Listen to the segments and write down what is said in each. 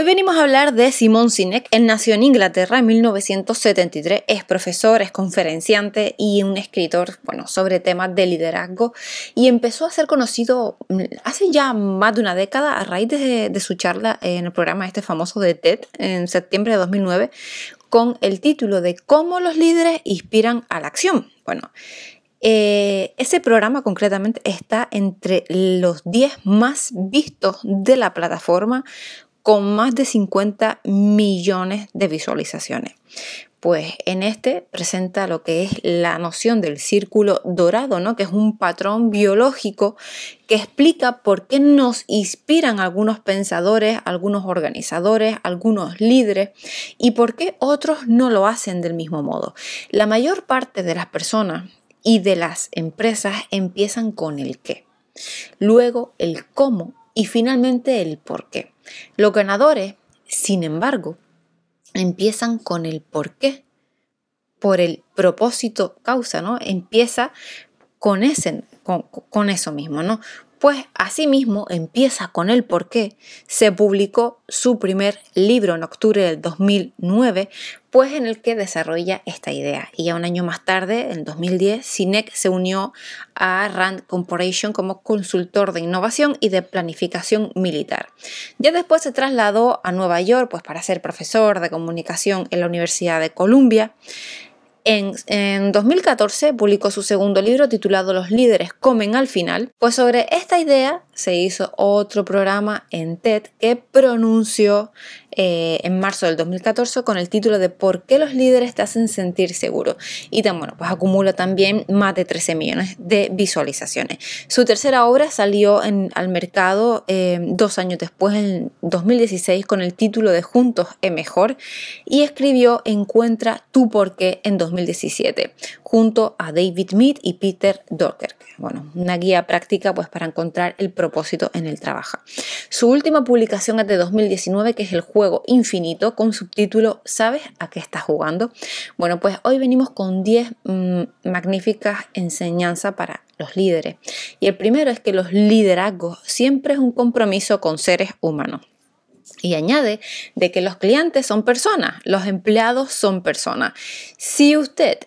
Hoy venimos a hablar de Simon Sinek. Él nació en Inglaterra en 1973, es profesor, es conferenciante y un escritor, bueno, sobre temas de liderazgo y empezó a ser conocido mm, hace ya más de una década a raíz de, su charla en el programa este famoso de TED en septiembre de 2009 con el título de Cómo los líderes inspiran a la acción. Bueno, eh, ese programa concretamente está entre los 10 más vistos de la plataforma con más de 50 millones de visualizaciones. Pues en este presenta lo que es la noción del círculo dorado, ¿no? que es un patrón biológico que explica por qué nos inspiran algunos pensadores, algunos organizadores, algunos líderes y por qué otros no lo hacen del mismo modo. La mayor parte de las personas y de las empresas empiezan con el qué, luego el cómo y finalmente el por qué. Los ganadores, sin embargo, empiezan con el por qué, por el propósito causa, ¿no? Empieza con, ese, con, con eso mismo, ¿no? Pues asimismo empieza con el por qué se publicó su primer libro en octubre del 2009, pues en el que desarrolla esta idea. Y ya un año más tarde, en 2010, Cinec se unió a Rand Corporation como consultor de innovación y de planificación militar. Ya después se trasladó a Nueva York pues, para ser profesor de comunicación en la Universidad de Columbia. En, 2014 publicó su segundo libro titulado Los líderes comen al final, pues sobre esta idea se hizo otro programa en TED que pronunció eh, en marzo del 2014 con el título de ¿Por qué los líderes te hacen sentir seguro? Y tan, bueno, pues acumula también más de 13 millones de visualizaciones. Su tercera obra salió al mercado eh, dos años después, en 2016, con el título de Juntos es mejor y escribió Encuentra tu porqué en 2017, junto a David Mead y Peter Dorker. Bueno, una guía práctica pues para encontrar el propósito en el trabajo. Su última publicación es de 2019, que es el juego infinito con subtítulo ¿Sabes a qué estás jugando? Bueno, pues hoy venimos con 10 mm, magníficas enseñanzas para los líderes. Y el primero es que los liderazgos siempre es un compromiso con seres humanos. Y añade de que los clientes son personas, los empleados son personas. Si usted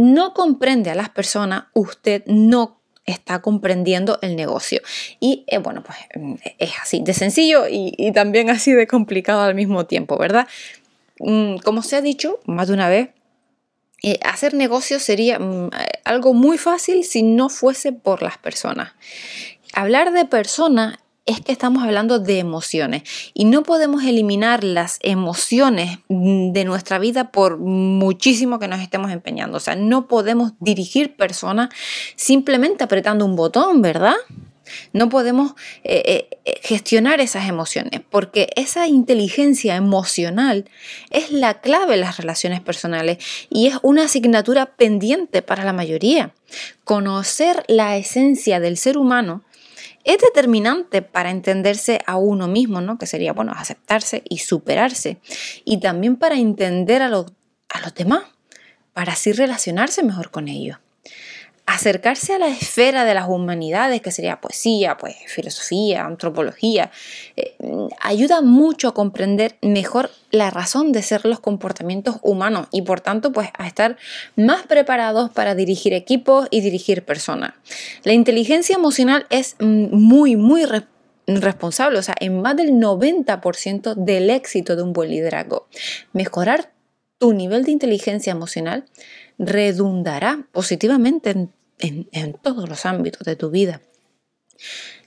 no comprende a las personas, usted no está comprendiendo el negocio. Y eh, bueno, pues mm, es así de sencillo y, también así de complicado al mismo tiempo, ¿verdad? Mm, como se ha dicho más de una vez, eh, hacer negocio sería mm, algo muy fácil si no fuese por las personas. Hablar de personas es que estamos hablando de emociones y no podemos eliminar las emociones de nuestra vida por muchísimo que nos estemos empeñando. O sea, no podemos dirigir personas simplemente apretando un botón, ¿verdad? No podemos eh, eh, gestionar esas emociones porque esa inteligencia emocional es la clave en las relaciones personales y es una asignatura pendiente para la mayoría. Conocer la esencia del ser humano es determinante para entenderse a uno mismo, ¿no? Que sería, bueno, aceptarse y superarse. Y también para entender a, a los demás, para así relacionarse mejor con ellos acercarse a la esfera de las humanidades, que sería poesía, pues, filosofía, antropología, eh, ayuda mucho a comprender mejor la razón de ser los comportamientos humanos y por tanto pues a estar más preparados para dirigir equipos y dirigir personas. La inteligencia emocional es muy, muy responsable, o sea, en más del 90% del éxito de un buen liderazgo. Mejorar tu nivel de inteligencia emocional redundará positivamente en en, todos los ámbitos de tu vida.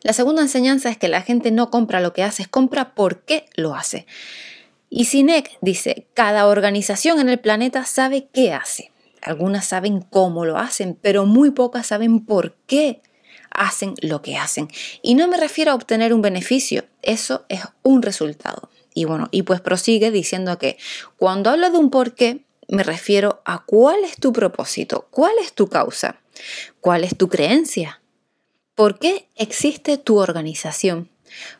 La segunda enseñanza es que la gente no compra lo que haces, compra por qué lo hace. Y Sinek dice, cada organización en el planeta sabe qué hace. Algunas saben cómo lo hacen, pero muy pocas saben por qué hacen lo que hacen. Y no me refiero a obtener un beneficio, eso es un resultado. Y bueno, y pues prosigue diciendo que cuando hablo de un por qué, me refiero a cuál es tu propósito, cuál es tu causa. ¿Cuál es tu creencia? ¿Por qué existe tu organización?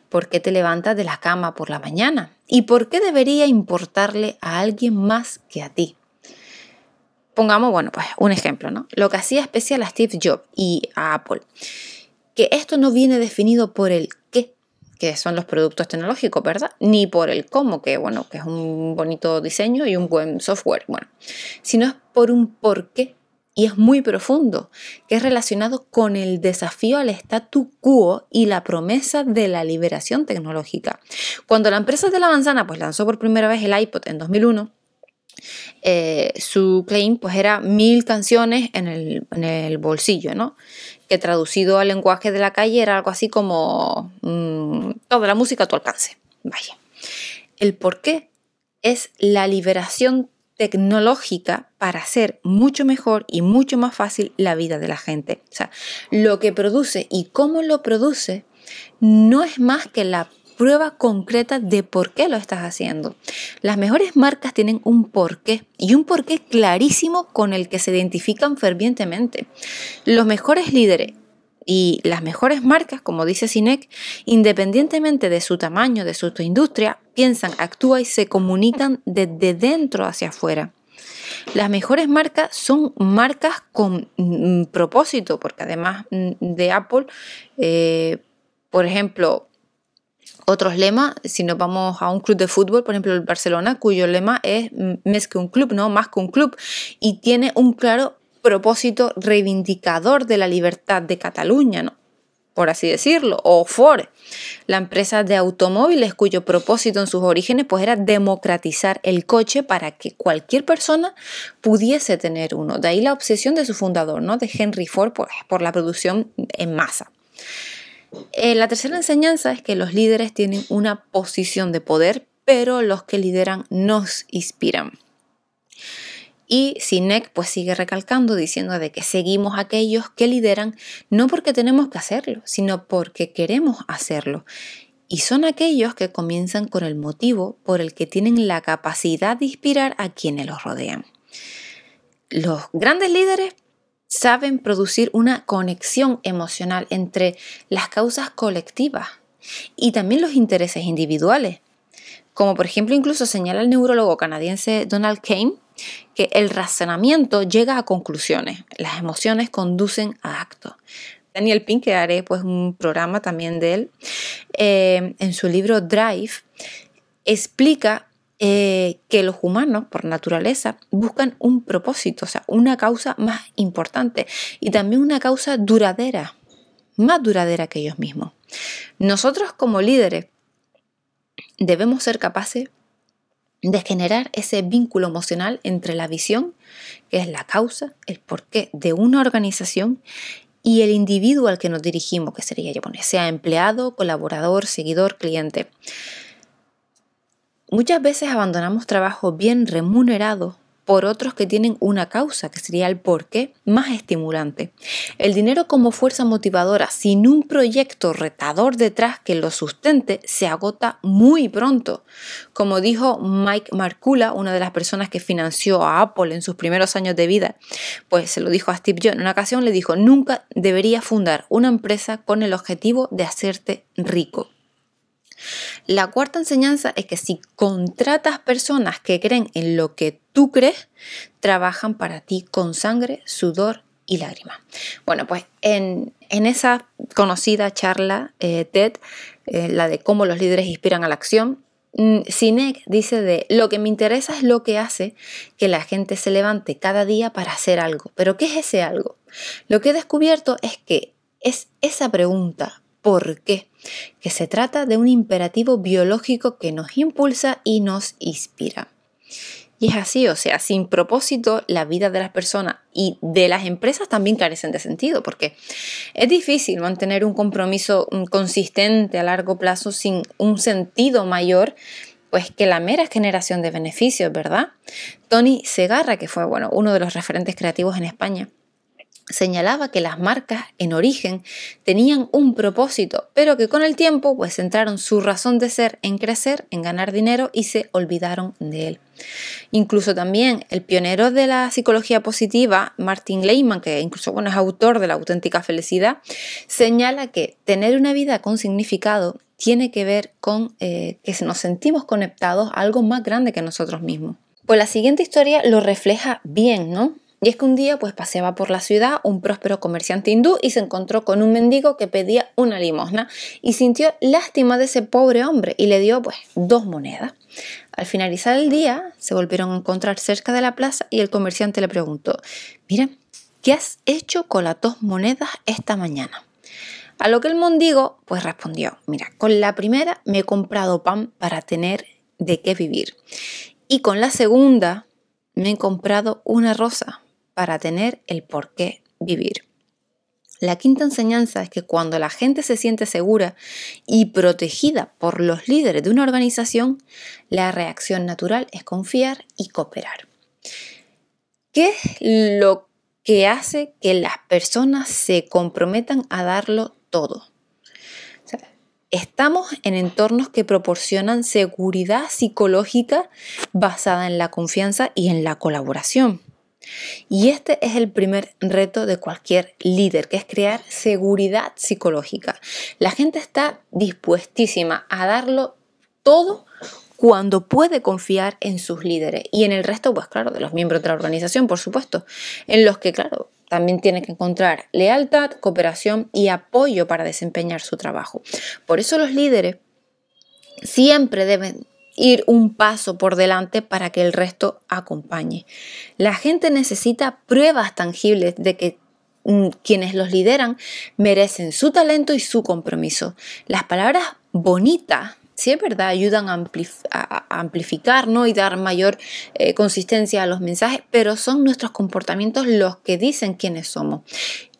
¿Por qué te levantas de la cama por la mañana? ¿Y por qué debería importarle a alguien más que a ti? Pongamos, bueno, pues un ejemplo, ¿no? Lo que hacía especial a Steve Jobs y a Apple. Que esto no viene definido por el qué, que son los productos tecnológicos, ¿verdad? Ni por el cómo, que bueno, que es un bonito diseño y un buen software, bueno, sino es por un por qué y es muy profundo, que es relacionado con el desafío al statu quo y la promesa de la liberación tecnológica. Cuando la empresa de la manzana pues, lanzó por primera vez el iPod en 2001, eh, su claim pues era mil canciones en el, bolsillo, ¿no? Que traducido al lenguaje de la calle era algo así como mm, toda la música a tu alcance. Vaya. El por qué es la liberación tecnológica para hacer mucho mejor y mucho más fácil la vida de la gente. O sea, lo que produce y cómo lo produce no es más que la prueba concreta de por qué lo estás haciendo. Las mejores marcas tienen un porqué y un porqué clarísimo con el que se identifican fervientemente. Los mejores líderes y las mejores marcas, como dice Cinec, independientemente de su tamaño, de su industria, piensan, actúan y se comunican desde dentro hacia afuera. Las mejores marcas son marcas con mm, propósito, porque además mm, de Apple, eh, por ejemplo, otros lemas, si nos vamos a un club de fútbol, por ejemplo el Barcelona, cuyo lema es mm, más que un club, ¿no? Más que un club, y tiene un claro propósito reivindicador de la libertad de Cataluña, ¿no? por así decirlo, o Ford, la empresa de automóviles cuyo propósito en sus orígenes pues era democratizar el coche para que cualquier persona pudiese tener uno. De ahí la obsesión de su fundador, ¿no? de Henry Ford, pues, por la producción en masa. Eh, la tercera enseñanza es que los líderes tienen una posición de poder, pero los que lideran nos inspiran. Y Sinek pues sigue recalcando diciendo de que seguimos aquellos que lideran no porque tenemos que hacerlo, sino porque queremos hacerlo. Y son aquellos que comienzan con el motivo por el que tienen la capacidad de inspirar a quienes los rodean. Los grandes líderes saben producir una conexión emocional entre las causas colectivas y también los intereses individuales. Como por ejemplo incluso señala el neurólogo canadiense Donald Kane, que el razonamiento llega a conclusiones, las emociones conducen a actos. Daniel Pink, que haré pues un programa también de él, eh, en su libro Drive, explica eh, que los humanos, por naturaleza, buscan un propósito, o sea, una causa más importante y también una causa duradera, más duradera que ellos mismos. Nosotros como líderes debemos ser capaces de generar ese vínculo emocional entre la visión, que es la causa, el porqué de una organización, y el individuo al que nos dirigimos, que sería, sea empleado, colaborador, seguidor, cliente. Muchas veces abandonamos trabajos bien remunerados por otros que tienen una causa, que sería el porqué, más estimulante. El dinero como fuerza motivadora sin un proyecto retador detrás que lo sustente se agota muy pronto. Como dijo Mike Marcula, una de las personas que financió a Apple en sus primeros años de vida, pues se lo dijo a Steve Jobs en una ocasión, le dijo, nunca debería fundar una empresa con el objetivo de hacerte rico. La cuarta enseñanza es que si contratas personas que creen en lo que tú crees, trabajan para ti con sangre, sudor y lágrimas. Bueno, pues en, esa conocida charla eh, TED, eh, la de cómo los líderes inspiran a la acción, mm, Sinek dice de lo que me interesa es lo que hace que la gente se levante cada día para hacer algo. Pero ¿qué es ese algo? Lo que he descubierto es que es esa pregunta, ¿por qué? que se trata de un imperativo biológico que nos impulsa y nos inspira. Y es así, o sea, sin propósito la vida de las personas y de las empresas también carecen de sentido, porque es difícil mantener un compromiso consistente a largo plazo sin un sentido mayor pues que la mera generación de beneficios, ¿verdad? Tony Segarra, que fue bueno, uno de los referentes creativos en España, señalaba que las marcas en origen tenían un propósito, pero que con el tiempo pues centraron su razón de ser en crecer, en ganar dinero y se olvidaron de él. Incluso también el pionero de la psicología positiva, Martin Lehman, que incluso bueno, es autor de la auténtica felicidad, señala que tener una vida con significado tiene que ver con eh, que nos sentimos conectados a algo más grande que nosotros mismos. Pues la siguiente historia lo refleja bien, ¿no? Y es que un día pues paseaba por la ciudad un próspero comerciante hindú y se encontró con un mendigo que pedía una limosna y sintió lástima de ese pobre hombre y le dio pues dos monedas. Al finalizar el día se volvieron a encontrar cerca de la plaza y el comerciante le preguntó, mira, ¿qué has hecho con las dos monedas esta mañana? A lo que el mendigo pues respondió, mira, con la primera me he comprado pan para tener de qué vivir y con la segunda me he comprado una rosa para tener el por qué vivir. La quinta enseñanza es que cuando la gente se siente segura y protegida por los líderes de una organización, la reacción natural es confiar y cooperar. ¿Qué es lo que hace que las personas se comprometan a darlo todo? estamos en entornos que proporcionan seguridad psicológica basada en la confianza y en la colaboración. Y este es el primer reto de cualquier líder, que es crear seguridad psicológica. La gente está dispuestísima a darlo todo cuando puede confiar en sus líderes y en el resto, pues claro, de los miembros de la organización, por supuesto, en los que, claro, también tiene que encontrar lealtad, cooperación y apoyo para desempeñar su trabajo. Por eso los líderes siempre deben ir un paso por delante para que el resto acompañe. La gente necesita pruebas tangibles de que mm, quienes los lideran merecen su talento y su compromiso. Las palabras bonitas sí es verdad, ayudan a, amplificar ¿no? y dar mayor eh, consistencia a los mensajes, pero son nuestros comportamientos los que dicen quiénes somos.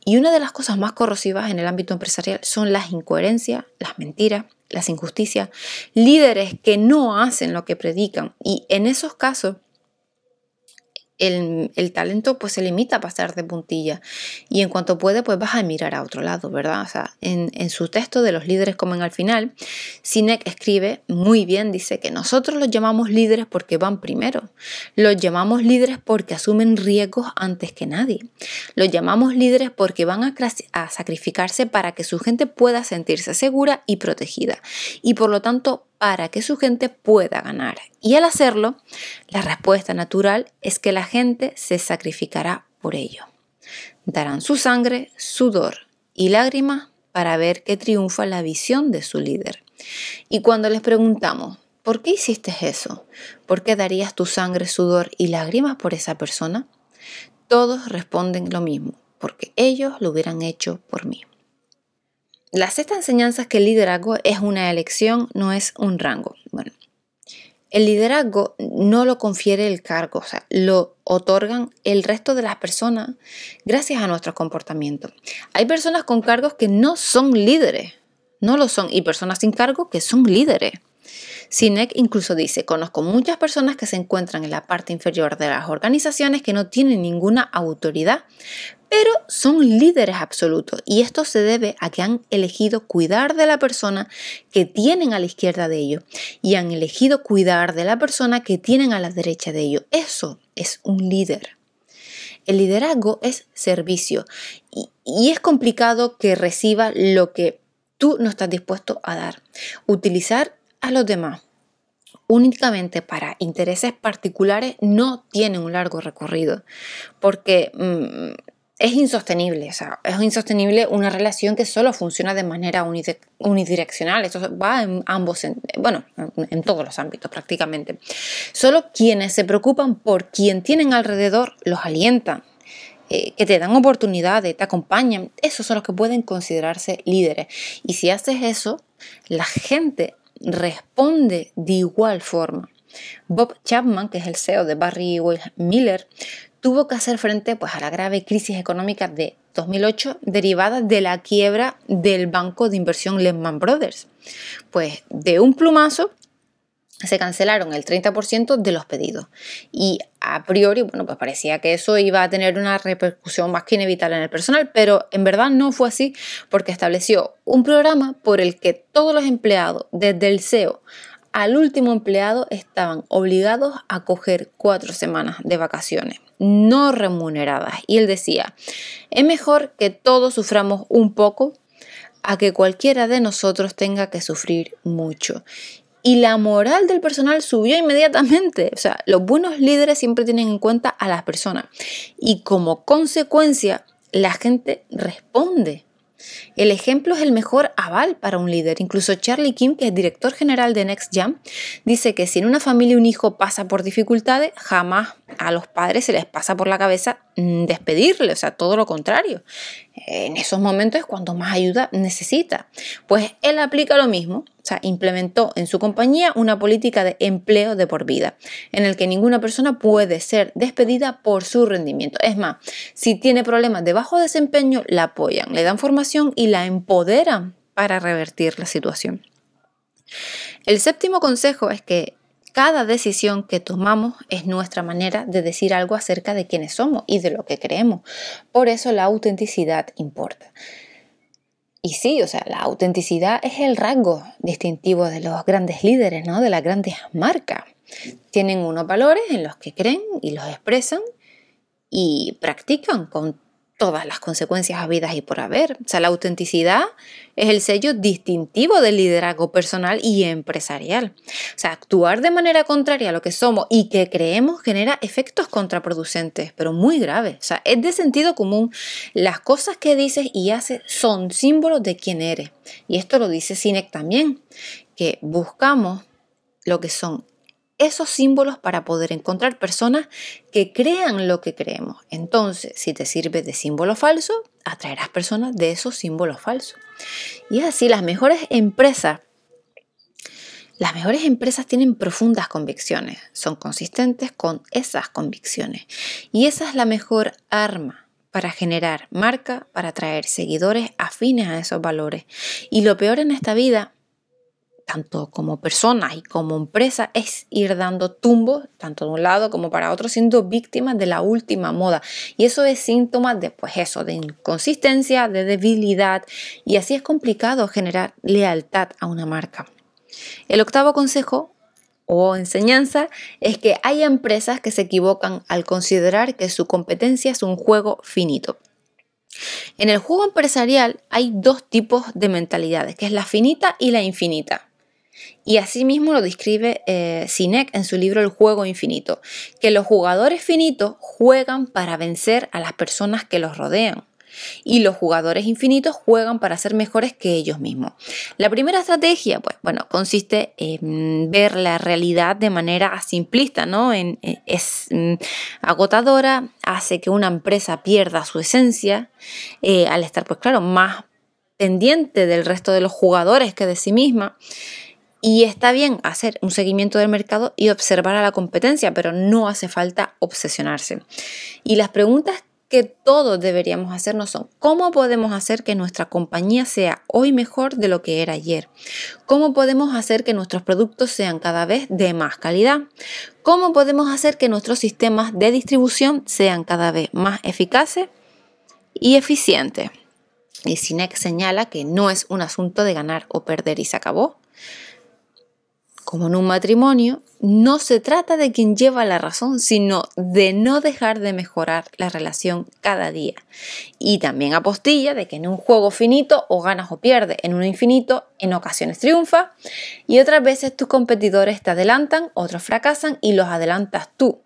Y una de las cosas más corrosivas en el ámbito empresarial son las incoherencias, las mentiras, las injusticias, líderes que no hacen lo que predican. Y en esos casos, el, talento pues se limita a pasar de puntilla. Y en cuanto puede pues vas a mirar a otro lado, ¿verdad? O sea, en, su texto de los líderes comen al final, Sinek escribe muy bien, dice que nosotros los llamamos líderes porque van primero, los llamamos líderes porque asumen riesgos antes que nadie, los llamamos líderes porque van a sacrificarse para que su gente pueda sentirse segura y protegida. Y por lo tanto para que su gente pueda ganar. Y al hacerlo, la respuesta natural es que la gente se sacrificará por ello. Darán su sangre, sudor y lágrimas para ver que triunfa la visión de su líder. Y cuando les preguntamos, ¿por qué hiciste eso? ¿Por qué darías tu sangre, sudor y lágrimas por esa persona? Todos responden lo mismo, porque ellos lo hubieran hecho por mí. La sexta enseñanza es que el liderazgo es una elección, no es un rango. Bueno, el liderazgo no lo confiere el cargo, o sea, lo otorgan el resto de las personas gracias a nuestro comportamiento. Hay personas con cargos que no son líderes, no lo son, y personas sin cargo que son líderes. Sinek incluso dice, conozco muchas personas que se encuentran en la parte inferior de las organizaciones que no tienen ninguna autoridad, pero son líderes absolutos y esto se debe a que han elegido cuidar de la persona que tienen a la izquierda de ellos y han elegido cuidar de la persona que tienen a la derecha de ellos. Eso es un líder. El liderazgo es servicio y, es complicado que reciba lo que tú no estás dispuesto a dar. Utilizar a los demás únicamente para intereses particulares no tiene un largo recorrido, porque mm, es insostenible, o sea, es insostenible una relación que solo funciona de manera unidireccional, esto va en ambos, bueno, en todos los ámbitos prácticamente. Solo quienes se preocupan por quien tienen alrededor los alientan, eh, que te dan oportunidades, te acompañan, esos son los que pueden considerarse líderes. Y si haces eso, la gente responde de igual forma. Bob Chapman, que es el CEO de Barry Miller, tuvo que hacer frente pues, a la grave crisis económica de 2008 derivada de la quiebra del banco de inversión Lehman Brothers. Pues de un plumazo se cancelaron el 30% de los pedidos y a priori, bueno, pues parecía que eso iba a tener una repercusión más que inevitable en el personal, pero en verdad no fue así porque estableció un programa por el que todos los empleados, desde el CEO al último empleado, estaban obligados a coger cuatro semanas de vacaciones no remuneradas. Y él decía, es mejor que todos suframos un poco a que cualquiera de nosotros tenga que sufrir mucho. y la moral del personal subió inmediatamente. O sea, los buenos líderes siempre tienen en cuenta a las personas y como consecuencia la gente responde. El ejemplo es el mejor aval para un líder. Incluso Charlie Kim, que es director general de Next Jam, dice que si en una familia un hijo pasa por dificultades, jamás a los padres se les pasa por la cabeza mm, despedirle, o sea, todo lo contrario. En esos momentos es cuando más ayuda necesita. Pues él aplica lo mismo, o sea, implementó en su compañía una política de empleo de por vida, en el que ninguna persona puede ser despedida por su rendimiento. Es más, si tiene problemas de bajo desempeño, la apoyan, le dan formación y la empoderan para revertir la situación. El séptimo consejo es que cada decisión que tomamos es nuestra manera de decir algo acerca de quiénes somos y de lo que creemos. Por eso la autenticidad importa. Y sí, o sea, la autenticidad es el rasgo distintivo de los grandes líderes, ¿no? De las grandes marcas. Tienen unos valores en los que creen y los expresan y practican con todas las consecuencias habidas y por haber. O sea, la autenticidad es el sello distintivo del liderazgo personal y empresarial. O sea, actuar de manera contraria a lo que somos y que creemos genera efectos contraproducentes, pero muy graves. O sea, es de sentido común. Las cosas que dices y haces son símbolos de quién eres. Y esto lo dice Sinek también, que buscamos lo que son esos símbolos para poder encontrar personas que crean lo que creemos. Entonces, si te sirve de símbolo falso, atraerás personas de esos símbolos falsos. Y así las mejores empresas las mejores empresas tienen profundas convicciones, son consistentes con esas convicciones. Y esa es la mejor arma para generar marca, para atraer seguidores afines a esos valores. Y lo peor en esta vida tanto como personas y como empresa, es ir dando tumbos, tanto de un lado como para otro, siendo víctimas de la última moda. Y eso es síntoma de, pues eso, de inconsistencia, de debilidad, y así es complicado generar lealtad a una marca. El octavo consejo o enseñanza es que hay empresas que se equivocan al considerar que su competencia es un juego finito. En el juego empresarial hay dos tipos de mentalidades, que es la finita y la infinita. Y asimismo lo describe eh, Sinek en su libro El juego infinito, que los jugadores finitos juegan para vencer a las personas que los rodean. Y los jugadores infinitos juegan para ser mejores que ellos mismos. La primera estrategia, pues, bueno, consiste en ver la realidad de manera simplista, ¿no? En, eh, es mm, agotadora, hace que una empresa pierda su esencia, eh, al estar, pues claro, más pendiente del resto de los jugadores que de sí misma. Y está bien hacer un seguimiento del mercado y observar a la competencia, pero no hace falta obsesionarse. Y las preguntas que todos deberíamos hacernos son, ¿cómo podemos hacer que nuestra compañía sea hoy mejor de lo que era ayer? ¿Cómo podemos hacer que nuestros productos sean cada vez de más calidad? ¿Cómo podemos hacer que nuestros sistemas de distribución sean cada vez más eficaces y eficientes? Y Sinek señala que no es un asunto de ganar o perder y se acabó, como en un matrimonio, no se trata de quien lleva la razón, sino de no dejar de mejorar la relación cada día. Y también apostilla de que en un juego finito o ganas o pierdes, en uno infinito en ocasiones triunfa y otras veces tus competidores te adelantan, otros fracasan y los adelantas tú.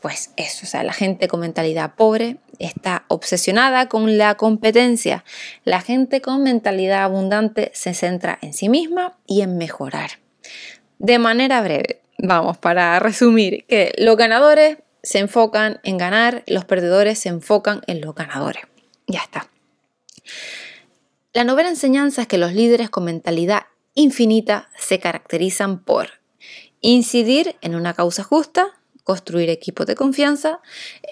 Pues eso, o sea, la gente con mentalidad pobre está obsesionada con la competencia. La gente con mentalidad abundante se centra en sí misma y en mejorar. De manera breve, vamos, para resumir, que los ganadores se enfocan en ganar, los perdedores se enfocan en los ganadores. Ya está. La novena enseñanza es que los líderes con mentalidad infinita se caracterizan por incidir en una causa justa, construir equipos de confianza,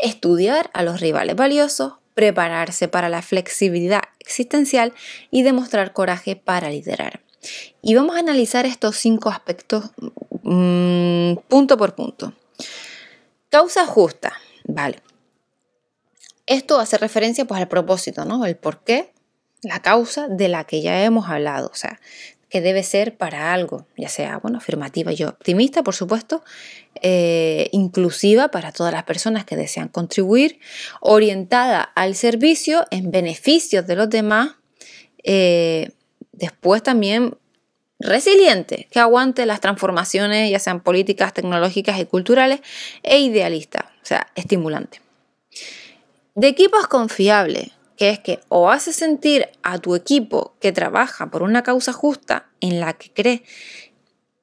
estudiar a los rivales valiosos, prepararse para la flexibilidad existencial y demostrar coraje para liderar. Y vamos a analizar estos cinco aspectos mm, punto por punto. Causa justa, vale. Esto hace referencia pues al propósito, ¿no? El por qué, la causa de la que ya hemos hablado, o sea, que debe ser para algo, ya sea, bueno, afirmativa y optimista, por supuesto, eh, inclusiva para todas las personas que desean contribuir, orientada al servicio en beneficio de los demás, eh, Después también resiliente, que aguante las transformaciones, ya sean políticas, tecnológicas y culturales, e idealista, o sea, estimulante. De equipos confiables, que es que o hace sentir a tu equipo que trabaja por una causa justa en la que cree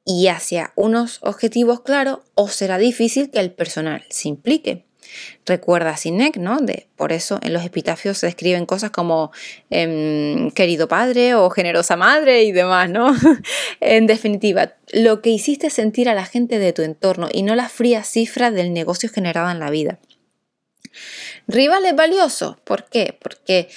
y hacia unos objetivos claros, o será difícil que el personal se implique. Recuerda a Sinek, ¿no? De, por eso en los epitafios se escriben cosas como em, querido padre o generosa madre y demás, ¿no? en definitiva, lo que hiciste sentir a la gente de tu entorno y no la fría cifra del negocio generado en la vida. Rivales valiosos, ¿por qué? Porque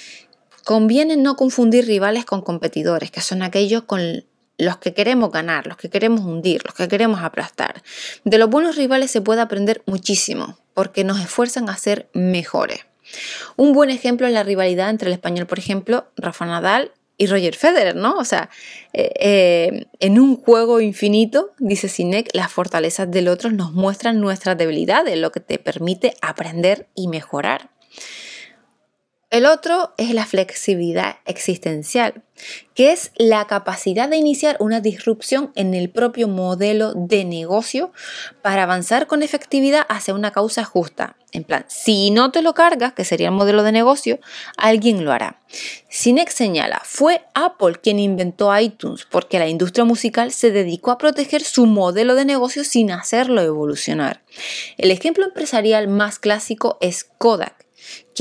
conviene no confundir rivales con competidores, que son aquellos con los que queremos ganar, los que queremos hundir, los que queremos aplastar. De los buenos rivales se puede aprender muchísimo, porque nos esfuerzan a ser mejores. Un buen ejemplo es la rivalidad entre el español, por ejemplo, Rafa Nadal y Roger Federer, ¿no? O sea, eh, eh, en un juego infinito, dice Sinek, las fortalezas del otro nos muestran nuestras debilidades, lo que te permite aprender y mejorar. El otro es la flexibilidad existencial, que es la capacidad de iniciar una disrupción en el propio modelo de negocio para avanzar con efectividad hacia una causa justa. En plan, si no te lo cargas, que sería el modelo de negocio, alguien lo hará. Sinex señala, fue Apple quien inventó iTunes porque la industria musical se dedicó a proteger su modelo de negocio sin hacerlo evolucionar. El ejemplo empresarial más clásico es Kodak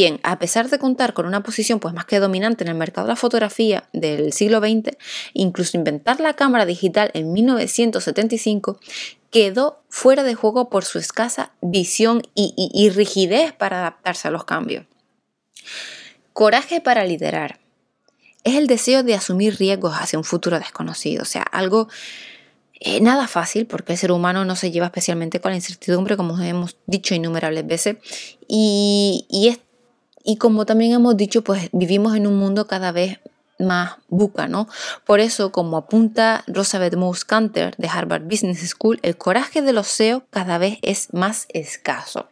quien, a pesar de contar con una posición pues más que dominante en el mercado de la fotografía del siglo XX, incluso inventar la cámara digital en 1975, quedó fuera de juego por su escasa visión y, rigidez para adaptarse a los cambios. Coraje para liderar. Es el deseo de asumir riesgos hacia un futuro desconocido, o sea, algo eh, nada fácil porque el ser humano no se lleva especialmente con la incertidumbre, como hemos dicho innumerables veces. Y, y, como también hemos dicho, pues vivimos en un mundo cada vez más buca, ¿no? Por eso, como apunta Rosabeth Mouse Canter de Harvard Business School, el coraje de los CEO cada vez es más escaso.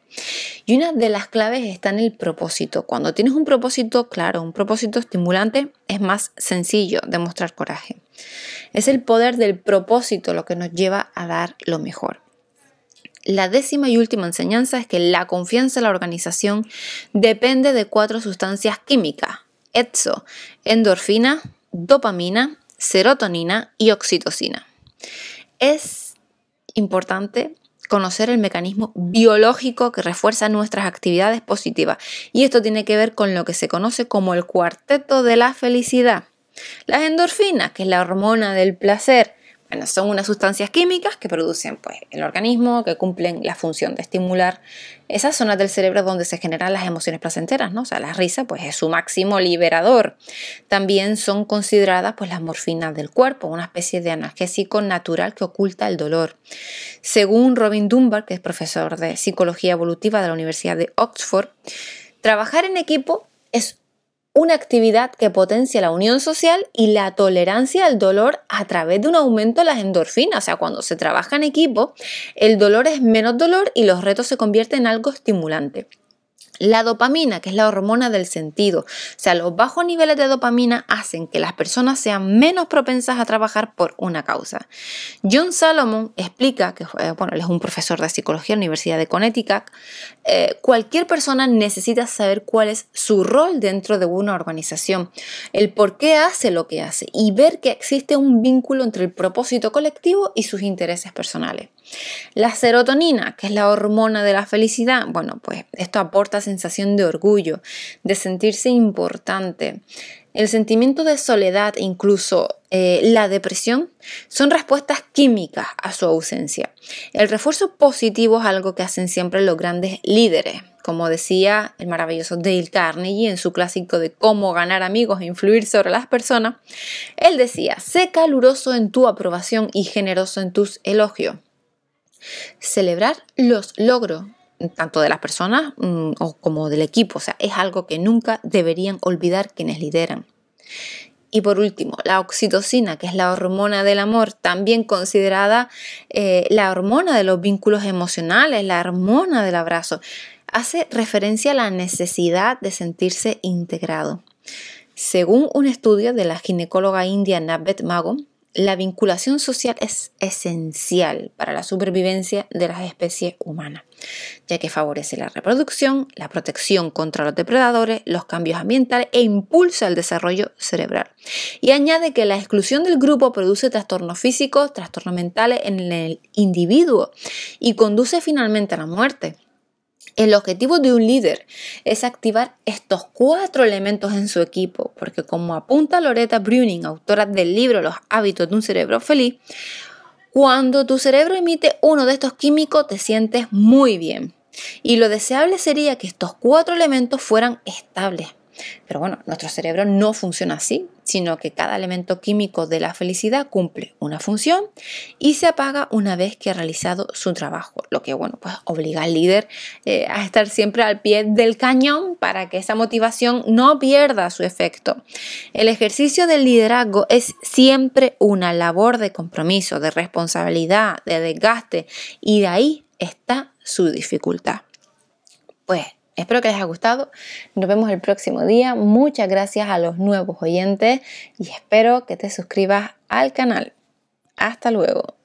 Y una de las claves está en el propósito. Cuando tienes un propósito claro, un propósito estimulante, es más sencillo demostrar coraje. Es el poder del propósito lo que nos lleva a dar lo mejor. La décima y última enseñanza es que la confianza en la organización depende de cuatro sustancias químicas. ETSO, endorfina, dopamina, serotonina y oxitocina. Es importante conocer el mecanismo biológico que refuerza nuestras actividades positivas y esto tiene que ver con lo que se conoce como el cuarteto de la felicidad. Las endorfinas, que es la hormona del placer, bueno, son unas sustancias químicas que producen pues, el organismo, que cumplen la función de estimular esas zonas del cerebro donde se generan las emociones placenteras, ¿no? O sea, la risa pues, es su máximo liberador. También son consideradas pues, las morfinas del cuerpo, una especie de analgésico natural que oculta el dolor. Según Robin Dunbar, que es profesor de psicología evolutiva de la Universidad de Oxford, trabajar en equipo una actividad que potencia la unión social y la tolerancia al dolor a través de un aumento de las endorfinas. O sea, cuando se trabaja en equipo, el dolor es menos dolor y los retos se convierten en algo estimulante. La dopamina, que es la hormona del sentido, o sea, los bajos niveles de dopamina hacen que las personas sean menos propensas a trabajar por una causa. John Salomon explica, que bueno, él es un profesor de psicología en la Universidad de Connecticut, eh, cualquier persona necesita saber cuál es su rol dentro de una organización, el por qué hace lo que hace y ver que existe un vínculo entre el propósito colectivo y sus intereses personales. La serotonina, que es la hormona de la felicidad, bueno, pues esto aporta sensación de orgullo, de sentirse importante. El sentimiento de soledad, incluso eh, la depresión, son respuestas químicas a su ausencia. El refuerzo positivo es algo que hacen siempre los grandes líderes. Como decía el maravilloso Dale Carnegie en su clásico de cómo ganar amigos e influir sobre las personas, él decía, sé caluroso en tu aprobación y generoso en tus elogios. Celebrar los logros tanto de las personas mm, como del equipo, o sea, es algo que nunca deberían olvidar quienes lideran. Y por último, la oxitocina, que es la hormona del amor, también considerada eh, la hormona de los vínculos emocionales, la hormona del abrazo, hace referencia a la necesidad de sentirse integrado. Según un estudio de la ginecóloga india Nabet Mago, la vinculación social es esencial para la supervivencia de las especies humanas, ya que favorece la reproducción, la protección contra los depredadores, los cambios ambientales e impulsa el desarrollo cerebral. Y añade que la exclusión del grupo produce trastornos físicos, trastornos mentales en el individuo y conduce finalmente a la muerte. El objetivo de un líder es activar estos cuatro elementos en su equipo, porque como apunta Loretta Bruning, autora del libro Los hábitos de un cerebro feliz, cuando tu cerebro emite uno de estos químicos te sientes muy bien. Y lo deseable sería que estos cuatro elementos fueran estables. Pero bueno, nuestro cerebro no funciona así, sino que cada elemento químico de la felicidad cumple una función y se apaga una vez que ha realizado su trabajo, lo que bueno, pues obliga al líder eh, a estar siempre al pie del cañón para que esa motivación no pierda su efecto. El ejercicio del liderazgo es siempre una labor de compromiso, de responsabilidad, de desgaste y de ahí está su dificultad. Pues Espero que les haya gustado. Nos vemos el próximo día. Muchas gracias a los nuevos oyentes y espero que te suscribas al canal. Hasta luego.